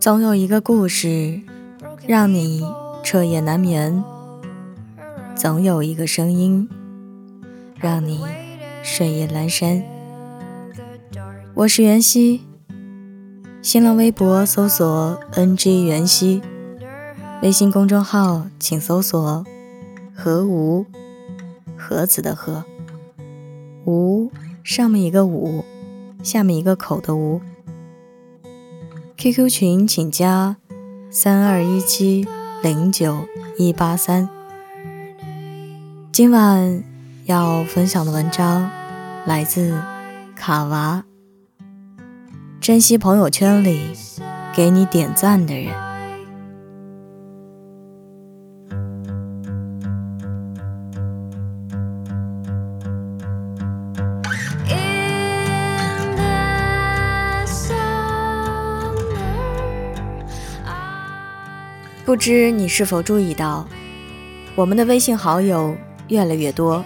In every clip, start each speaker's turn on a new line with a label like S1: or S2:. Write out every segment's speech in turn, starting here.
S1: 总有一个故事让你彻夜难眠，总有一个声音让你睡意阑珊。我是袁熙，新浪微博搜索 “ng 袁熙”，微信公众号请搜索“何无”，盒子的盒，无上面一个五，下面一个口的无。QQ 群请加三二一七零九一八三。今晚要分享的文章来自卡娃。珍惜朋友圈里给你点赞的人。不知你是否注意到，我们的微信好友越来越多，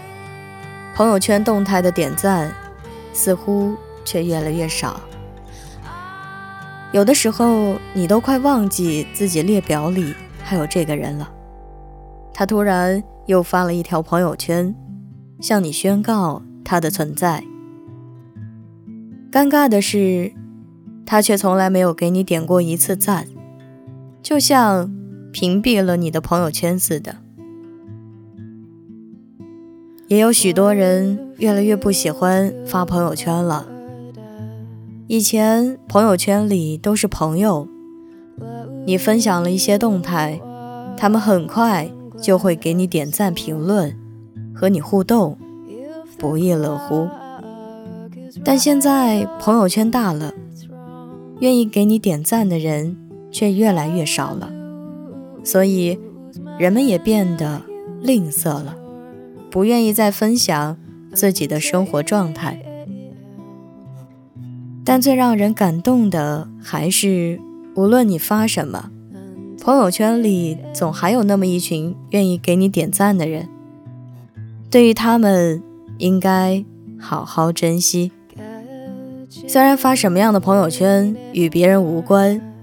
S1: 朋友圈动态的点赞似乎却越来越少。有的时候，你都快忘记自己列表里还有这个人了。他突然又发了一条朋友圈，向你宣告他的存在。尴尬的是，他却从来没有给你点过一次赞，就像……屏蔽了你的朋友圈似的，也有许多人越来越不喜欢发朋友圈了。以前朋友圈里都是朋友，你分享了一些动态，他们很快就会给你点赞、评论，和你互动，不亦乐乎。但现在朋友圈大了，愿意给你点赞的人却越来越少了。所以，人们也变得吝啬了，不愿意再分享自己的生活状态。但最让人感动的还是，无论你发什么，朋友圈里总还有那么一群愿意给你点赞的人。对于他们，应该好好珍惜。虽然发什么样的朋友圈与别人无关。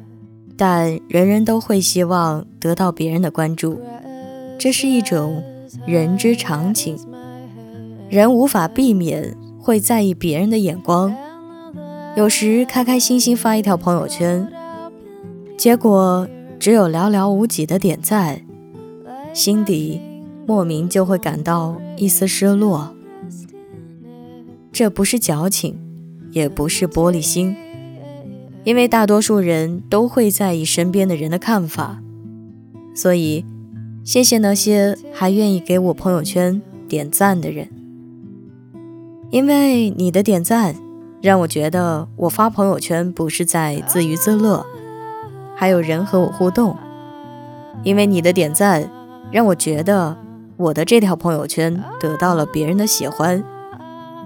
S1: 但人人都会希望得到别人的关注，这是一种人之常情。人无法避免会在意别人的眼光，有时开开心心发一条朋友圈，结果只有寥寥无几的点赞，心底莫名就会感到一丝失落。这不是矫情，也不是玻璃心。因为大多数人都会在意身边的人的看法，所以谢谢那些还愿意给我朋友圈点赞的人。因为你的点赞，让我觉得我发朋友圈不是在自娱自乐，还有人和我互动。因为你的点赞，让我觉得我的这条朋友圈得到了别人的喜欢，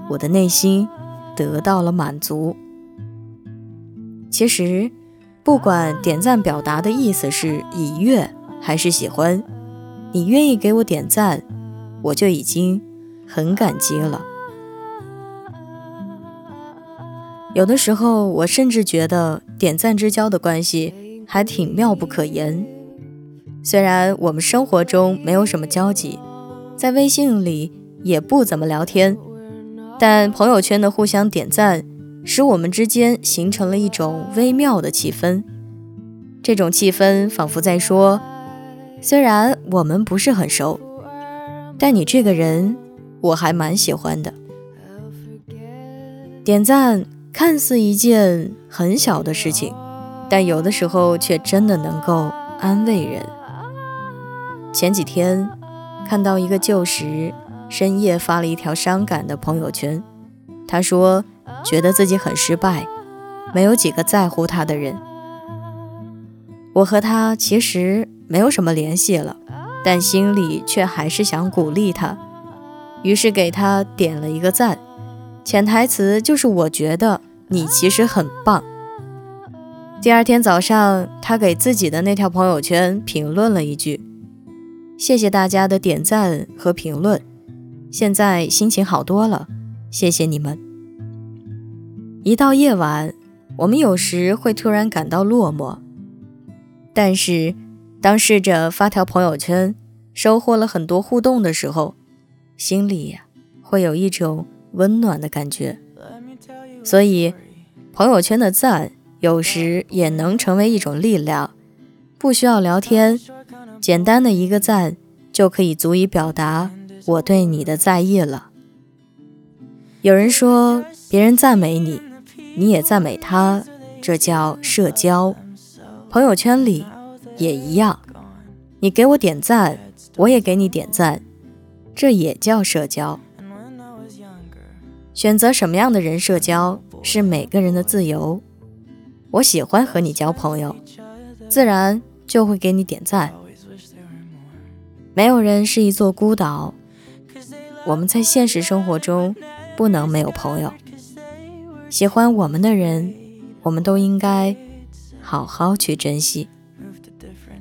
S1: 我的内心得到了满足。其实，不管点赞表达的意思是已阅还是喜欢，你愿意给我点赞，我就已经很感激了。有的时候，我甚至觉得点赞之交的关系还挺妙不可言。虽然我们生活中没有什么交集，在微信里也不怎么聊天，但朋友圈的互相点赞。使我们之间形成了一种微妙的气氛，这种气氛仿佛在说：虽然我们不是很熟，但你这个人我还蛮喜欢的。点赞看似一件很小的事情，但有的时候却真的能够安慰人。前几天看到一个旧时深夜发了一条伤感的朋友圈，他说。觉得自己很失败，没有几个在乎他的人。我和他其实没有什么联系了，但心里却还是想鼓励他，于是给他点了一个赞。潜台词就是我觉得你其实很棒。第二天早上，他给自己的那条朋友圈评论了一句：“谢谢大家的点赞和评论，现在心情好多了，谢谢你们。”一到夜晚，我们有时会突然感到落寞，但是，当试着发条朋友圈，收获了很多互动的时候，心里会有一种温暖的感觉。所以，朋友圈的赞有时也能成为一种力量。不需要聊天，简单的一个赞就可以足以表达我对你的在意了。有人说，别人赞美你，你也赞美他，这叫社交。朋友圈里也一样，你给我点赞，我也给你点赞，这也叫社交。选择什么样的人社交是每个人的自由。我喜欢和你交朋友，自然就会给你点赞。没有人是一座孤岛，我们在现实生活中。不能没有朋友，喜欢我们的人，我们都应该好好去珍惜。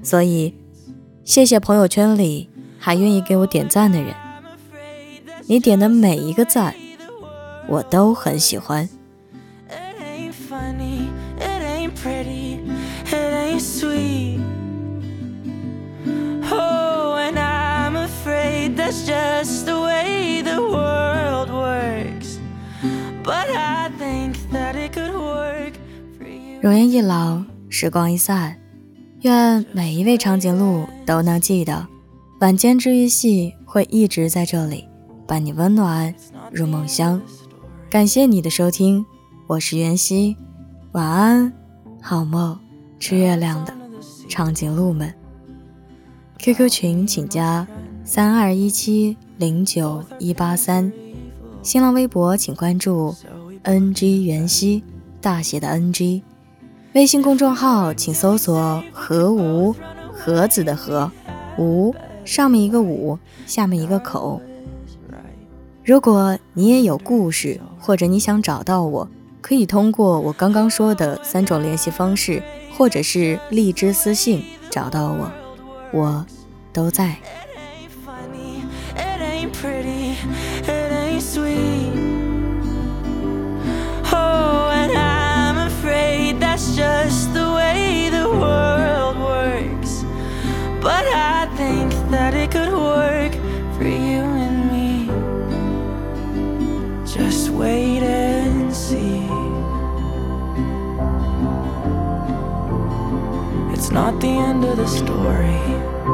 S1: 所以，谢谢朋友圈里还愿意给我点赞的人，你点的每一个赞，我都很喜欢。容颜一老，时光一散，愿每一位长颈鹿都能记得，晚间治愈系会一直在这里，伴你温暖入梦乡。感谢你的收听，我是袁熙，晚安，好梦，吃月亮的长颈鹿们。QQ 群请加三二一七零九一八三，新浪微博请关注 NG 袁熙，大写的 NG。微信公众号请搜索“何无盒子的何无”，上面一个五，下面一个口。如果你也有故事，或者你想找到我，可以通过我刚刚说的三种联系方式，或者是荔枝私信找到我，我都在。Not the end of the story.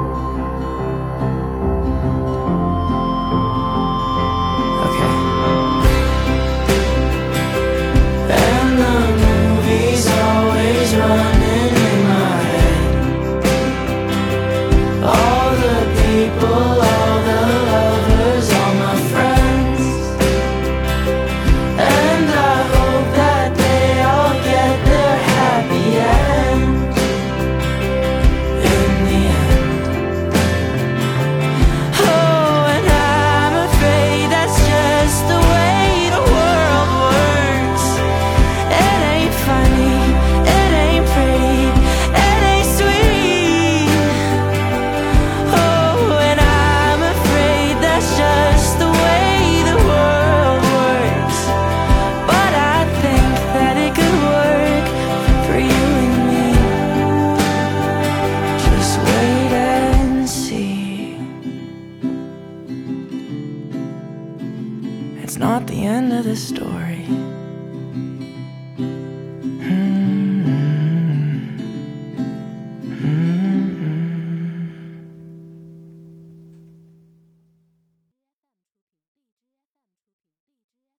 S1: It's not the end of the story.